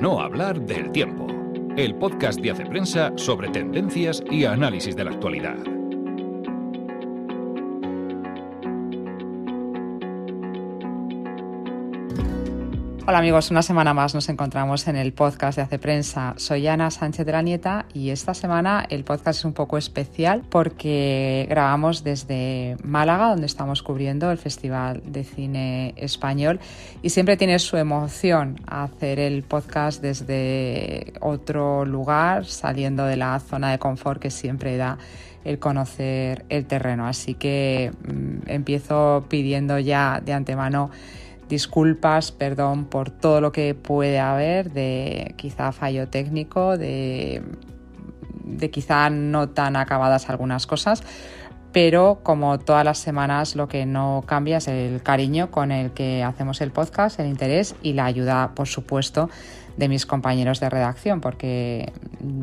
no hablar del tiempo, el podcast de Hace Prensa sobre tendencias y análisis de la actualidad. Hola amigos, una semana más nos encontramos en el podcast de Hace Prensa. Soy Ana Sánchez de la Nieta y esta semana el podcast es un poco especial porque grabamos desde Málaga, donde estamos cubriendo el Festival de Cine Español y siempre tiene su emoción hacer el podcast desde otro lugar, saliendo de la zona de confort que siempre da el conocer el terreno. Así que mmm, empiezo pidiendo ya de antemano disculpas, perdón por todo lo que puede haber de quizá fallo técnico, de, quizá no tan acabadas algunas cosas, pero como todas las semanas lo que no cambia es el cariño con el que hacemos el podcast, el interés y la ayuda, por supuesto, de mis compañeros de redacción, porque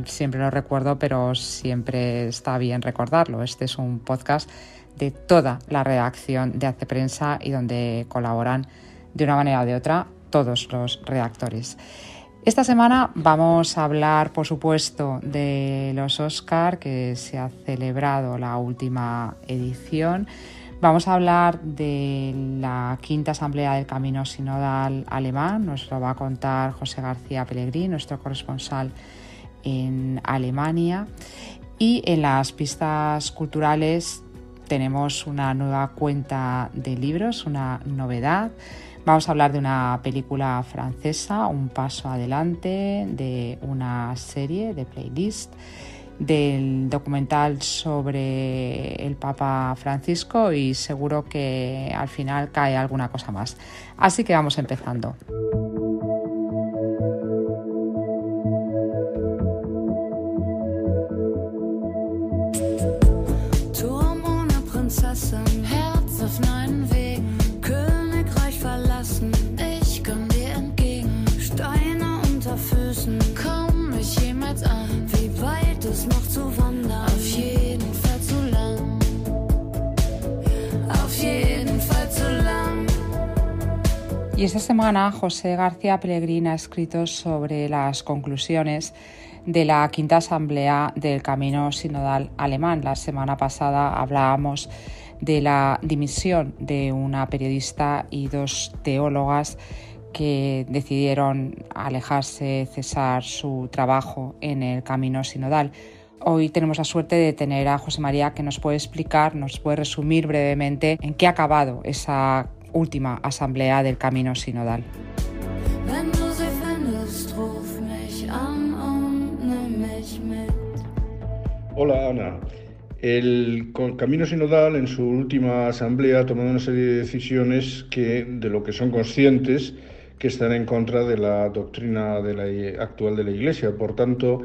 siempre lo recuerdo, pero siempre está bien recordarlo. Este es un podcast de toda la redacción de Hace Prensa y donde colaboran de una manera o de otra todos los redactores. Esta semana vamos a hablar, por supuesto, de los Oscar, que se ha celebrado la última edición. Vamos a hablar de la quinta asamblea del Camino Sinodal Alemán. Nos lo va a contar José García Pellegrín, nuestro corresponsal en Alemania. Y en las pistas culturales tenemos una nueva cuenta de libros, una novedad. Vamos a hablar de una película francesa, Un paso adelante, de una serie de playlist, del documental sobre el Papa Francisco y seguro que al final cae alguna cosa más. Así que vamos empezando. Y esta semana José García Pellegrín ha escrito sobre las conclusiones de la quinta asamblea del Camino Sinodal Alemán. La semana pasada hablábamos de la dimisión de una periodista y dos teólogas que decidieron alejarse, cesar su trabajo en el Camino Sinodal. Hoy tenemos la suerte de tener a José María que nos puede explicar, nos puede resumir brevemente en qué ha acabado esa última asamblea del Camino Sinodal. Hola Ana. El Camino Sinodal en su última asamblea ha tomado una serie de decisiones que, de lo que son conscientes, que están en contra de la doctrina de la, actual de la Iglesia. Por tanto,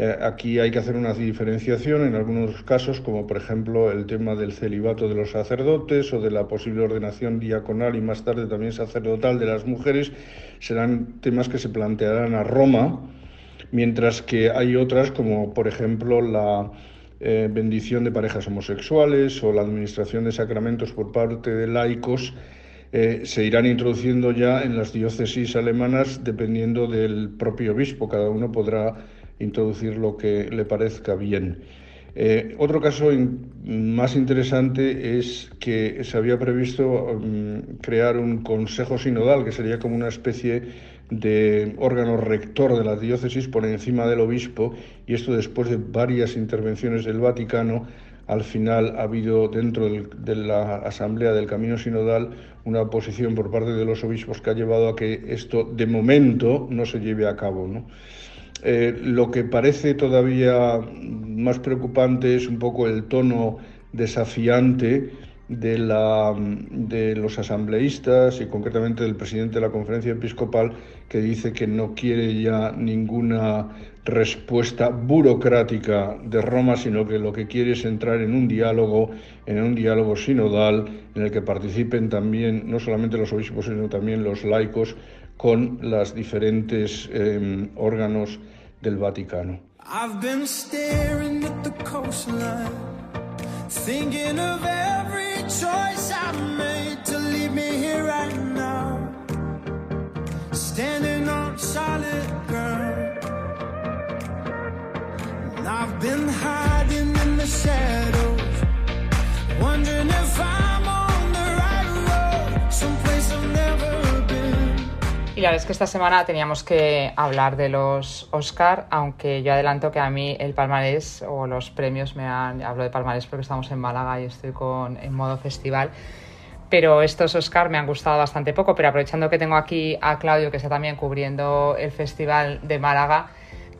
eh, aquí hay que hacer una diferenciación en algunos casos, como por ejemplo el tema del celibato de los sacerdotes o de la posible ordenación diaconal y más tarde también sacerdotal de las mujeres, serán temas que se plantearán a Roma, mientras que hay otras, como por ejemplo la eh, bendición de parejas homosexuales o la administración de sacramentos por parte de laicos, eh, se irán introduciendo ya en las diócesis alemanas dependiendo del propio obispo. Cada uno podrá introducir lo que le parezca bien. Eh, otro caso más interesante es que se había previsto mm, crear un consejo sinodal, que sería como una especie de órgano rector de la diócesis por encima del obispo, y esto después de varias intervenciones del Vaticano, al final ha habido dentro de la Asamblea del Camino Sinodal una posición por parte de los obispos que ha llevado a que esto de momento no se lleve a cabo. ¿no? Eh, lo que parece todavía más preocupante es un poco el tono desafiante de, la, de los asambleístas y concretamente del presidente de la conferencia episcopal que dice que no quiere ya ninguna respuesta burocrática de Roma, sino que lo que quiere es entrar en un diálogo, en un diálogo sinodal en el que participen también no solamente los obispos, sino también los laicos con los diferentes eh, órganos del Vaticano. I've been staring at the coastline, thinking of every choice I've made Es que esta semana teníamos que hablar de los Oscar, aunque yo adelanto que a mí el palmarés o los premios me han... Hablo de palmarés porque estamos en Málaga y estoy con, en modo festival. Pero estos Oscar me han gustado bastante poco, pero aprovechando que tengo aquí a Claudio, que está también cubriendo el Festival de Málaga,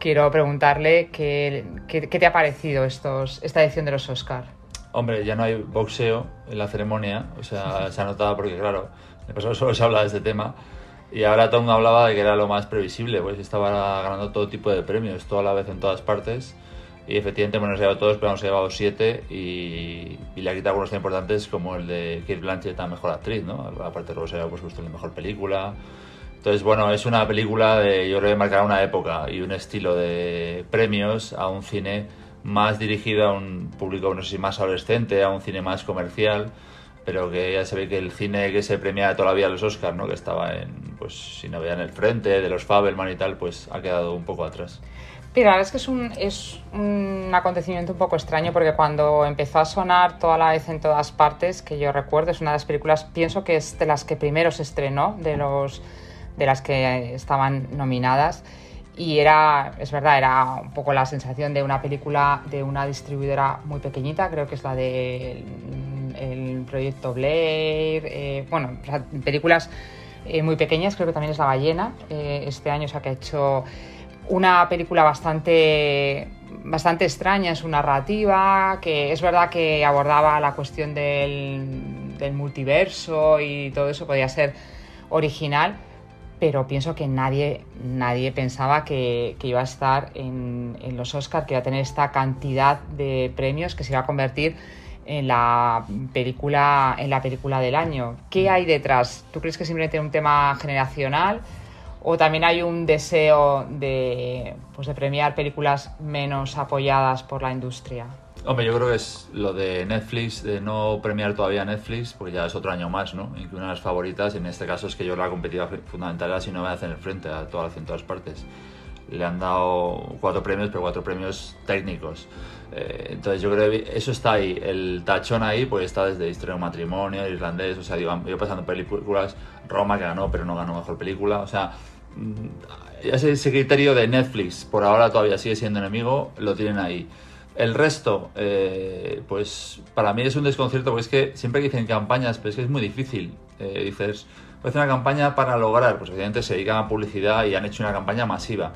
quiero preguntarle qué, qué, te ha parecido estos, esta edición de los Oscar. Hombre, ya no hay boxeo en la ceremonia, o sea, se ha notado porque, claro, en el pasado solo se habla de este tema y ahora mundo hablaba de que era lo más previsible, pues estaba ganando todo tipo de premios, toda la vez en todas partes. Y efectivamente, bueno, se ha llevado todos, pero nos ha llevado siete y, le ha quitado algunos tan importantes como el de Kate Blanchett a Mejor Actriz, ¿no? Aparte luego se ha pues, puesto en Mejor Película. Entonces, bueno, es una película de, yo creo que marcará una época y un estilo de premios a un cine más dirigido a un público, no sé si más adolescente, a un cine más comercial pero que ya se ve que el cine que se premia todavía a los Oscars, ¿no? que estaba en, pues si no vean el frente de los Fabelman y tal, pues ha quedado un poco atrás. Pero la verdad es que es un, es un acontecimiento un poco extraño porque cuando empezó a sonar toda la vez en todas partes, que yo recuerdo, es una de las películas, pienso que es de las que primero se estrenó, de, los, de las que estaban nominadas. Y era, es verdad, era un poco la sensación de una película de una distribuidora muy pequeñita, creo que es la de el proyecto Blair, eh, bueno, películas eh, muy pequeñas, creo que también es La ballena, eh, este año, o sea que ha hecho una película bastante, bastante extraña en su narrativa, que es verdad que abordaba la cuestión del, del multiverso y todo eso, podía ser original, pero pienso que nadie, nadie pensaba que, que iba a estar en, en los Oscars, que iba a tener esta cantidad de premios, que se iba a convertir en la película, en la película del año. ¿Qué hay detrás? ¿Tú crees que simplemente un tema generacional? ¿O también hay un deseo de, pues de premiar películas menos apoyadas por la industria? Hombre, yo creo que es lo de Netflix, de no premiar todavía Netflix, porque ya es otro año más, ¿no? Y que una de las favoritas, en este caso es que yo la competida fundamental era si no me hacen el frente a todas, en todas partes. Le han dado cuatro premios, pero cuatro premios técnicos. Eh, entonces yo creo que eso está ahí, el tachón ahí pues está desde Historia de matrimonio, irlandés, o sea, digo, yo pasando películas, Roma que ganó pero no ganó mejor película, o sea, mm, ese, ese criterio de Netflix por ahora todavía sigue siendo enemigo, lo tienen ahí. El resto, eh, pues para mí es un desconcierto porque es que siempre que dicen campañas, pero es que es muy difícil. Eh, dices, voy una campaña para lograr, pues evidentemente se dedican a publicidad y han hecho una campaña masiva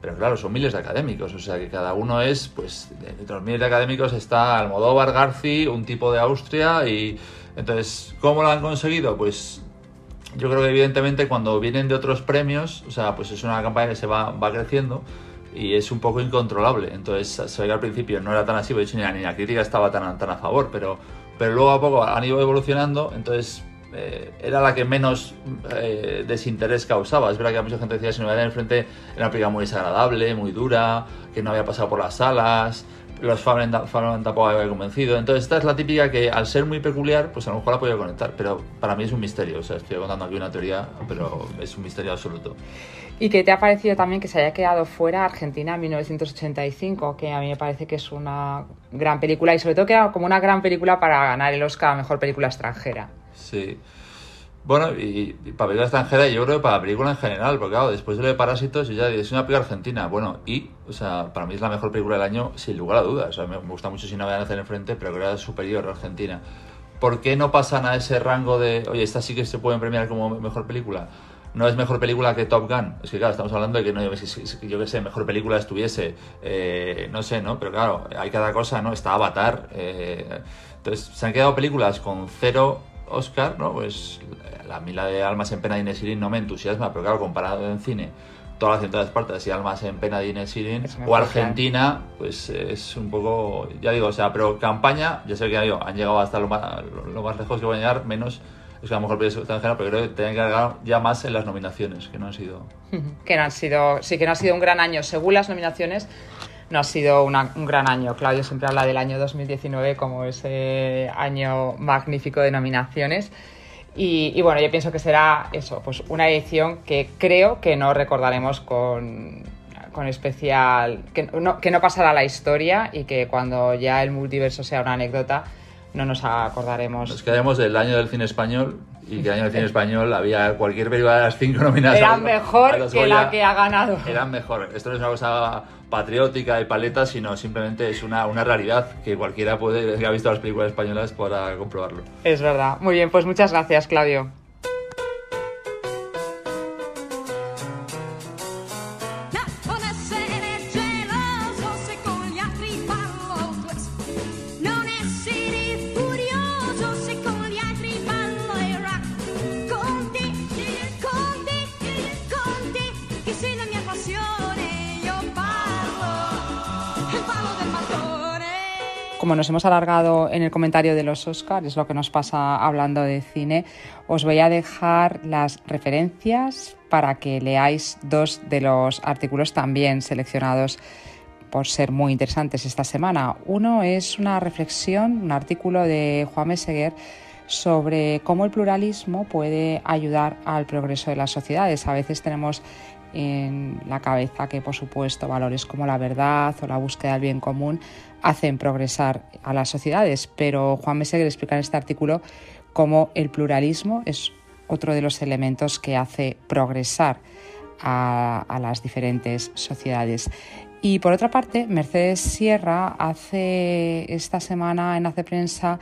pero claro, son miles de académicos, o sea que cada uno es, pues, entre los miles de académicos está Almodóvar, Garci, un tipo de Austria, y entonces, ¿cómo lo han conseguido? Pues yo creo que evidentemente cuando vienen de otros premios, o sea, pues es una campaña que se va, va creciendo y es un poco incontrolable. Entonces, se ve que al principio no era tan así, de hecho ni la, ni la crítica estaba tan, tan a favor, pero, pero luego a poco han ido evolucionando, entonces eh, era la que menos eh, desinterés causaba. Es verdad que mucha gente decía si no en el frente era una película muy desagradable, muy dura, que no había pasado por las salas, los fans tampoco habían convencido. Entonces esta es la típica que al ser muy peculiar, pues a lo mejor la podía conectar, pero para mí es un misterio. O sea, estoy contando aquí una teoría, pero es un misterio absoluto. ¿Y qué te ha parecido también que se haya quedado fuera Argentina en 1985? Que a mí me parece que es una gran película y sobre todo que como una gran película para ganar el Oscar a Mejor Película Extranjera. Sí. Bueno, y, para película extranjera, yo creo que para película en general, porque claro, después de lo de Parásitos, ya es una película argentina. Bueno, y, o sea, para mí es la mejor película del año, sin lugar a dudas. O sea, me gusta mucho si no voy a hacer enfrente, pero creo que es superior a Argentina. ¿Por qué no pasan a ese rango de, oye, esta sí que se pueden premiar como mejor película? No es mejor película que Top Gun. Es que, claro, estamos hablando de que no, yo que sé, mejor película estuviese, eh, no sé, ¿no? Pero claro, hay cada cosa, ¿no? Está Avatar. Eh, entonces, se han quedado películas con cero Oscar, ¿no? Pues la mila de Almas en pena de Inés no me entusiasma, pero claro, comparado en cine, todas las de partes y Almas en pena de Inés o Argentina, pues es un poco, ya digo, o sea, pero campaña, ya sé que han llegado hasta lo más, lo más lejos que van a llegar, menos es que a lo mejor extranjera, pero creo que tienen que llegar ya más en las nominaciones, que no han sido. que no han sido, sí que no ha sido un gran año. Según las nominaciones, no ha sido un gran año. Claudio siempre habla del año 2019 como ese año magnífico de nominaciones. Y, bueno, yo pienso que será eso, pues una edición que creo que no recordaremos con, con especial. Que no, que no pasará a la historia y que cuando ya el multiverso sea una anécdota, no nos acordaremos. Nos quedamos del año del cine español y que el año del cine español había cualquier película de las cinco nominadas. Era a- mejor que Goya, la que ha ganado. Eran mejor. Esto no es una cosa patriótica y paleta, sino simplemente es una, una realidad que cualquiera puede, que ha visto las películas españolas podrá comprobarlo. Es verdad. Muy bien, pues muchas gracias, Claudio. Como nos hemos alargado en el comentario de los Oscars, es lo que nos pasa hablando de cine, os voy a dejar las referencias para que leáis dos de los artículos también seleccionados por ser muy interesantes esta semana. Uno es una reflexión, un artículo de Juan Meseguer sobre cómo el pluralismo puede ayudar al progreso de las sociedades. A veces tenemos en la cabeza que, por supuesto, valores como la verdad o la búsqueda del bien común hacen progresar a las sociedades, pero Juan Meseguer explica en este artículo cómo el pluralismo es otro de los elementos que hace progresar a, a las diferentes sociedades. Y por otra parte, Mercedes Sierra hace esta semana en Hace Prensa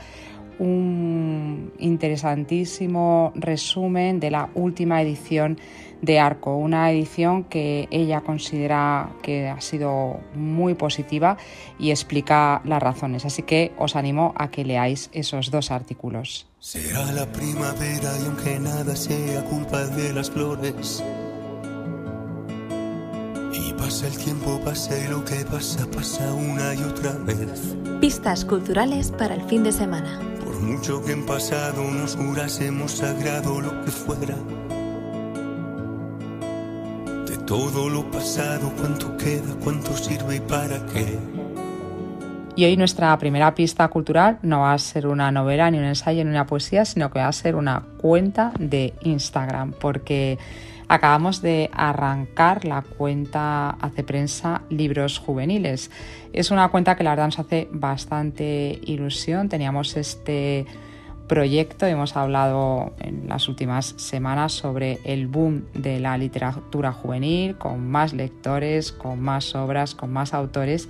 un interesantísimo resumen de la última edición de Arco, una edición que ella considera que ha sido muy positiva y explica las razones. Así que os animo a que leáis esos dos artículos. Será la primavera y aunque nada sea culpa de las flores. Y pasa el tiempo, pasa y lo que pasa, pasa una y otra vez. Pistas culturales para el fin de semana. Mucho que en pasado nos jurásemos sagrado lo que fuera. De todo lo pasado, cuánto queda, cuánto sirve y para qué. Y hoy nuestra primera pista cultural no va a ser una novela, ni un ensayo, ni una poesía, sino que va a ser una cuenta de Instagram, porque acabamos de arrancar la cuenta Hace Prensa Libros Juveniles. Es una cuenta que la verdad nos hace bastante ilusión. Teníamos este proyecto, hemos hablado en las últimas semanas sobre el boom de la literatura juvenil, con más lectores, con más obras, con más autores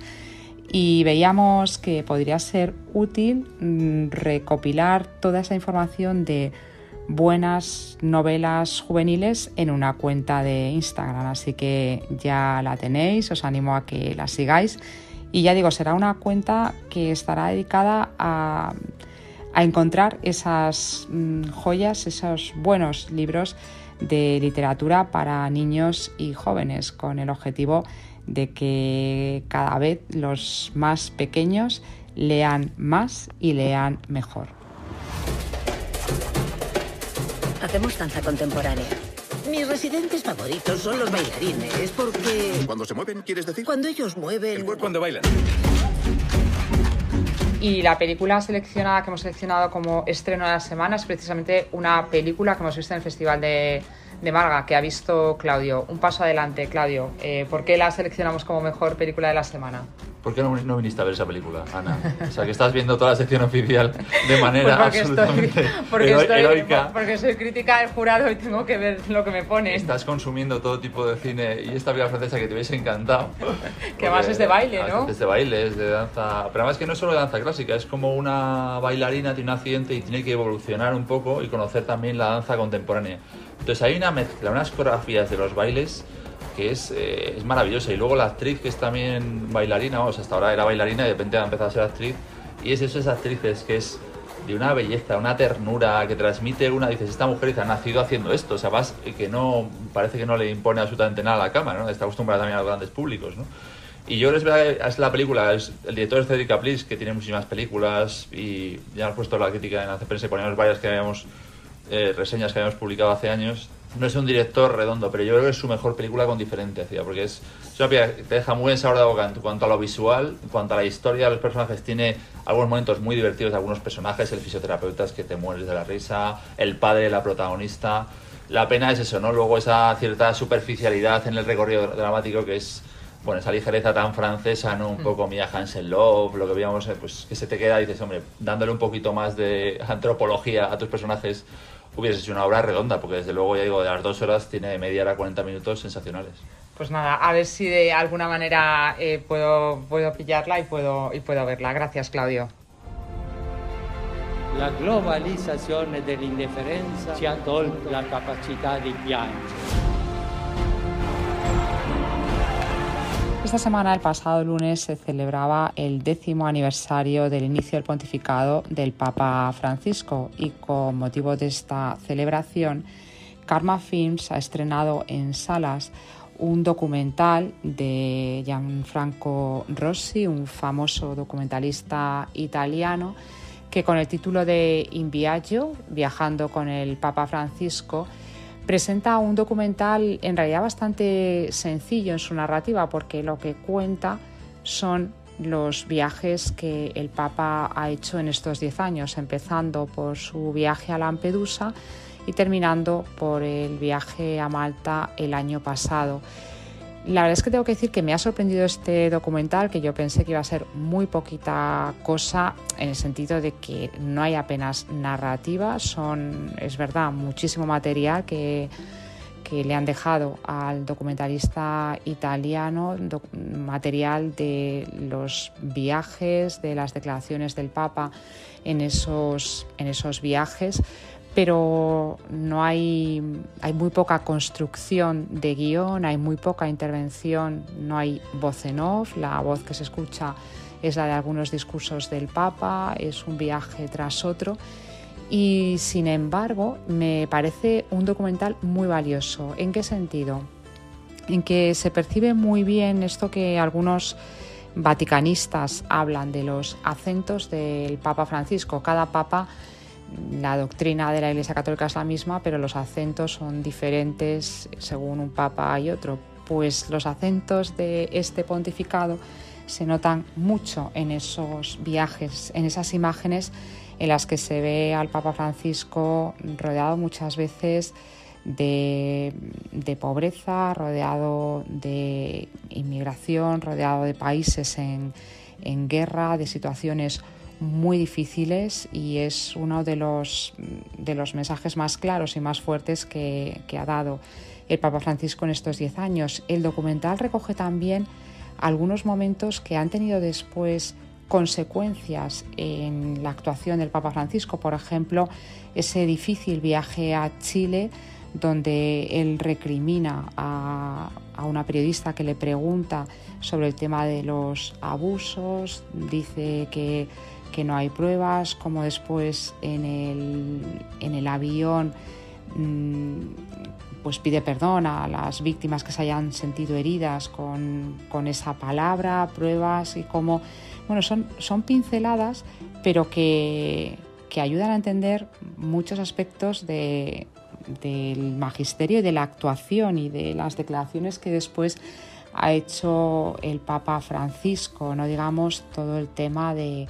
y veíamos que podría ser útil mm, recopilar toda esa información de buenas novelas juveniles en una cuenta de Instagram. Así que ya la tenéis, os animo a que la sigáis. Y ya digo, será una cuenta que estará dedicada a, a encontrar esas mm, joyas, esos buenos libros de literatura para niños y jóvenes, con el objetivo de que cada vez los más pequeños lean más y lean mejor. Hacemos danza contemporánea. Mis residentes favoritos son los bailarines, porque Cuando se mueven, ¿quieres decir? cuando ellos mueven... Cuando bailan. Y la película seleccionada que hemos seleccionado como estreno de la semana es precisamente una película que hemos visto en el Festival de, de Málaga, que ha visto Claudio. Un paso adelante, Claudio. Eh, ¿Por qué la seleccionamos como mejor película de la semana? ¿Por qué no, no viniste a ver esa película, Ana? O sea, que estás viendo toda la sección oficial de manera Pues porque estoy, absolutamente porque, hero- estoy- heroica. porque soy crítica del jurado y tengo que ver lo que me pone. Estás consumiendo todo tipo de cine y esta película francesa que te hubiese encantado. Que además es de baile, ¿no? Es de baile, es de danza. Pero además que no es solo de danza clásica, es como una bailarina tiene un accidente y tiene que evolucionar un poco y conocer también la danza contemporánea. Entonces hay una mezcla, unas coreografías de los bailes que es, eh, es maravillosa. Y luego la actriz que es también bailarina, vamos, hasta ahora era bailarina y de repente ha empezado a ser actriz. Y es eso, esas actrices que es de una belleza, una ternura que transmite una, dices, esta mujer ha nacido haciendo esto, o sea, vas, que no, parece que no le impone absolutamente nada a la cámara, ¿no? Está acostumbrada también a los grandes públicos, ¿no? Y yo creo que es verdad que es la película, es- el director es Cedric Caplis, que tiene muchísimas películas y ya hemos puesto la crítica en Hace Prensa y poníamos varias que habíamos, eh, reseñas que habíamos publicado hace años. No es un director redondo, pero yo creo que es su mejor película con diferencia, porque es, es una película que te deja muy en sabor de boca en cuanto a lo visual, en cuanto a la historia de los personajes, tiene algunos momentos muy divertidos de algunos personajes, el fisioterapeuta es que te mueres de la risa, el padre, la protagonista. La pena es eso, ¿no? Luego esa cierta superficialidad en el recorrido dramático que es bueno, esa ligereza tan francesa, ¿no? Un poco Mia Hansen Love, lo que veíamos, eh, pues que se te queda y dices, hombre, dándole un poquito más de antropología a tus personajes, hubiese sido una obra redonda, porque desde luego, ya digo, de las dos horas tiene media hora, 40 minutos sensacionales. Pues nada, a ver si de alguna manera eh, puedo, puedo pillarla y puedo, y puedo verla. Gracias, Claudio. La globalizzazione dell'indifferenza ci ha tolto la capacità di piangere. Esta semana, el pasado lunes, se celebraba el décimo aniversario del inicio del pontificado del Papa Francisco y con motivo de esta celebración, Karma Films ha estrenado en salas un documental de Gianfranco Rossi, un famoso documentalista italiano, que con el título de In Viaggio, viajando con el Papa Francisco, presenta un documental en realidad bastante sencillo en su narrativa porque lo que cuenta son los viajes que el Papa ha hecho en estos 10 años, empezando por su viaje a Lampedusa y terminando por el viaje a Malta el año pasado. La verdad es que tengo que decir que me ha sorprendido este documental, que yo pensé que iba a ser muy poquita cosa, en el sentido de que no hay apenas narrativa, son, es verdad, muchísimo material que, que le han dejado al documentalista italiano, material de los viajes, de las declaraciones del Papa en esos, en esos viajes, pero no hay, hay muy poca construcción de guion, hay muy poca intervención, no hay voz en off, la voz que se escucha es la de algunos discursos del Papa, es un viaje tras otro y sin embargo me parece un documental muy valioso. ¿En qué sentido? En que se percibe muy bien esto que algunos vaticanistas hablan de los acentos del Papa Francisco. Cada papa la doctrina de la Iglesia Católica es la misma, pero los acentos son diferentes según un papa y otro. Pues los acentos de este pontificado se notan mucho en esos viajes, en esas imágenes en las que se ve al Papa Francisco rodeado muchas veces de, pobreza, rodeado de inmigración, rodeado de países en guerra, de situaciones muy difíciles y es uno de los, de los mensajes más claros y más fuertes que, que ha dado el Papa Francisco en estos 10 años. El documental recoge también algunos momentos que han tenido después consecuencias en la actuación del Papa Francisco, por ejemplo, ese difícil viaje a Chile donde él recrimina a, a, una periodista que le pregunta sobre el tema de los abusos, dice que, que no hay pruebas, como después en el, en el avión mmm, pues pide perdón a las víctimas que se hayan sentido heridas con, con esa palabra, pruebas y cómo, bueno, son, son pinceladas, pero que, que ayudan a entender muchos aspectos de, del magisterio y de la actuación y de las declaraciones que después ha hecho el Papa Francisco, no digamos todo el tema de,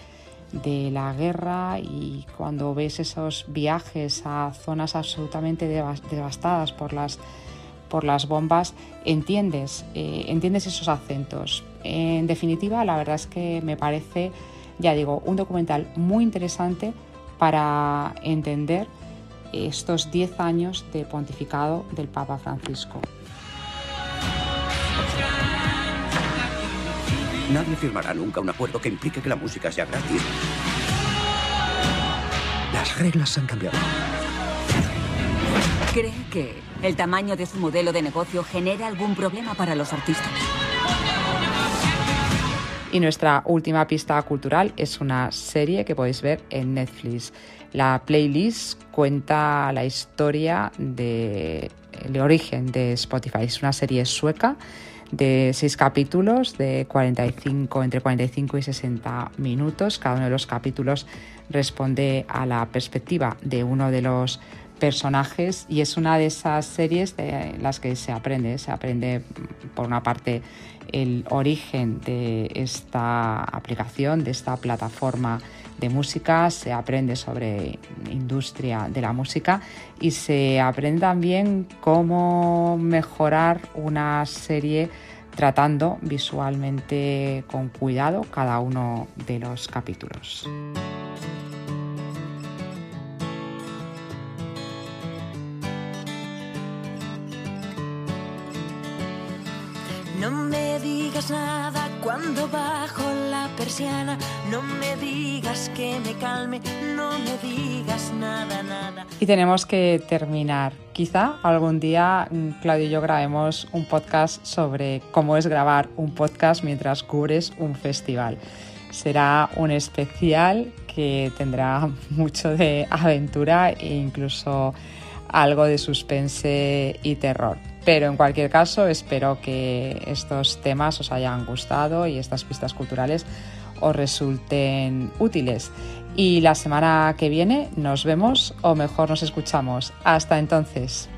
de la guerra y cuando ves esos viajes a zonas absolutamente devastadas por las, por las bombas, entiendes, eh, entiendes esos acentos. En definitiva, la verdad es que me parece, ya digo, un documental muy interesante para entender estos 10 años de pontificado del Papa Francisco. Nadie firmará nunca un acuerdo que implique que la música sea gratis. Las reglas han cambiado. ¿Cree que el tamaño de su modelo de negocio genera algún problema para los artistas? Y nuestra última pista cultural es una serie que podéis ver en Netflix. La playlist cuenta la historia del de origen de Spotify. Es una serie sueca de seis capítulos de 45, entre 45 y 60 minutos. Cada uno de los capítulos responde a la perspectiva de uno de los personajes y es una de esas series de las que se aprende. Se aprende, por una parte, el origen de esta aplicación, de esta plataforma de música, se aprende sobre industria de la música y se aprende también cómo mejorar una serie tratando visualmente con cuidado cada uno de los capítulos. No me digas nada cuando bajo la persiana. No me digas que me calme. No me digas nada, nada. Y tenemos que terminar. Quizá algún día mm, Claudio y yo grabemos un podcast sobre cómo es grabar un podcast mientras cubres un festival. Será un especial que tendrá mucho de aventura e incluso algo de suspense y terror. Pero en cualquier caso, espero que estos temas os hayan gustado y estas pistas culturales os resulten útiles. Y la semana que viene nos vemos o mejor nos escuchamos. Hasta entonces.